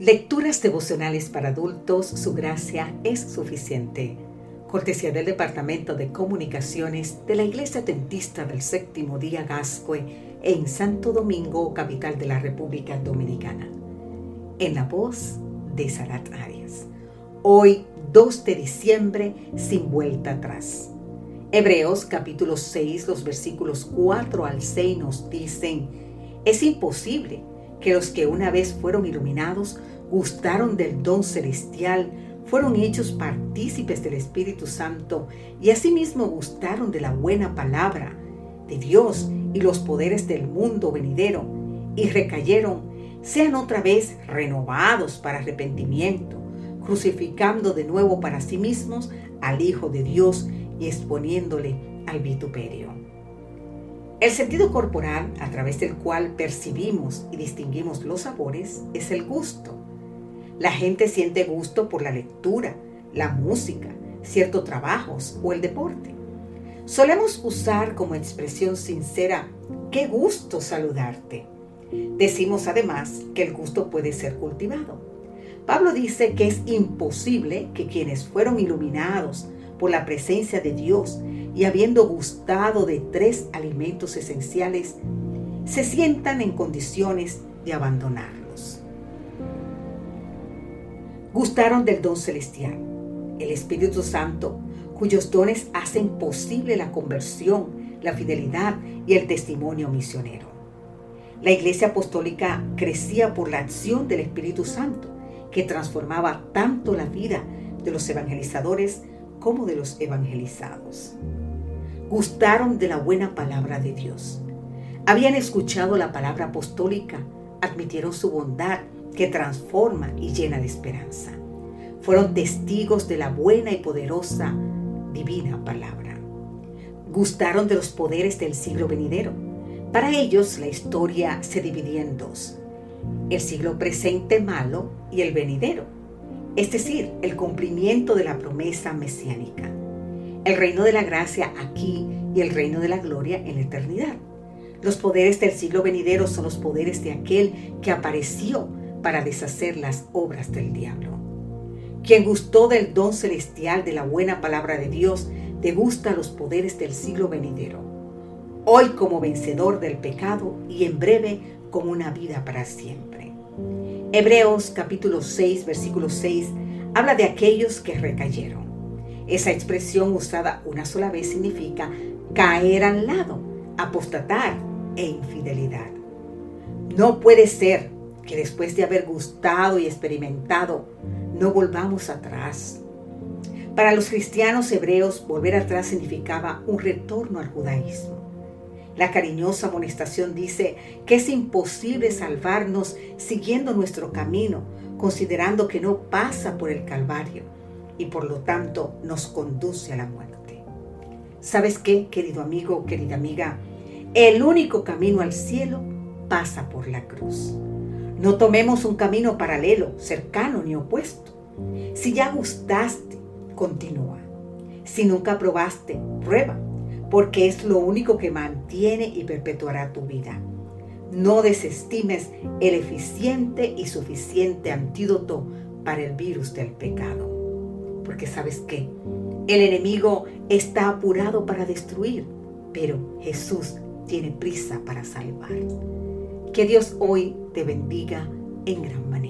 Lecturas devocionales para adultos, su gracia es suficiente. Cortesía del Departamento de Comunicaciones de la Iglesia Tentista del Séptimo Día Gascue en Santo Domingo, capital de la República Dominicana. En la voz de Sarat Arias. Hoy, 2 de diciembre, sin vuelta atrás. Hebreos capítulo 6, los versículos 4 al 6 nos dicen, es imposible que los que una vez fueron iluminados gustaron del don celestial, fueron hechos partícipes del Espíritu Santo y asimismo gustaron de la buena palabra de Dios y los poderes del mundo venidero y recayeron, sean otra vez renovados para arrepentimiento, crucificando de nuevo para sí mismos al Hijo de Dios y exponiéndole al vituperio. El sentido corporal a través del cual percibimos y distinguimos los sabores es el gusto. La gente siente gusto por la lectura, la música, ciertos trabajos o el deporte. Solemos usar como expresión sincera, qué gusto saludarte. Decimos además que el gusto puede ser cultivado. Pablo dice que es imposible que quienes fueron iluminados por la presencia de Dios y habiendo gustado de tres alimentos esenciales, se sientan en condiciones de abandonarlos. Gustaron del don celestial, el Espíritu Santo, cuyos dones hacen posible la conversión, la fidelidad y el testimonio misionero. La iglesia apostólica crecía por la acción del Espíritu Santo, que transformaba tanto la vida de los evangelizadores como de los evangelizados. Gustaron de la buena palabra de Dios. Habían escuchado la palabra apostólica, admitieron su bondad que transforma y llena de esperanza. Fueron testigos de la buena y poderosa divina palabra. Gustaron de los poderes del siglo venidero. Para ellos la historia se dividía en dos. El siglo presente malo y el venidero es decir, el cumplimiento de la promesa mesiánica. El reino de la gracia aquí y el reino de la gloria en la eternidad. Los poderes del siglo venidero son los poderes de aquel que apareció para deshacer las obras del diablo. Quien gustó del don celestial de la buena palabra de Dios, degusta los poderes del siglo venidero. Hoy como vencedor del pecado y en breve como una vida para siempre. Hebreos capítulo 6, versículo 6 habla de aquellos que recayeron. Esa expresión usada una sola vez significa caer al lado, apostatar e infidelidad. No puede ser que después de haber gustado y experimentado, no volvamos atrás. Para los cristianos hebreos, volver atrás significaba un retorno al judaísmo. La cariñosa amonestación dice que es imposible salvarnos siguiendo nuestro camino, considerando que no pasa por el Calvario y por lo tanto nos conduce a la muerte. ¿Sabes qué, querido amigo, querida amiga? El único camino al cielo pasa por la cruz. No tomemos un camino paralelo, cercano ni opuesto. Si ya gustaste, continúa. Si nunca probaste, prueba porque es lo único que mantiene y perpetuará tu vida. No desestimes el eficiente y suficiente antídoto para el virus del pecado. Porque sabes qué? El enemigo está apurado para destruir, pero Jesús tiene prisa para salvar. Que Dios hoy te bendiga en gran manera.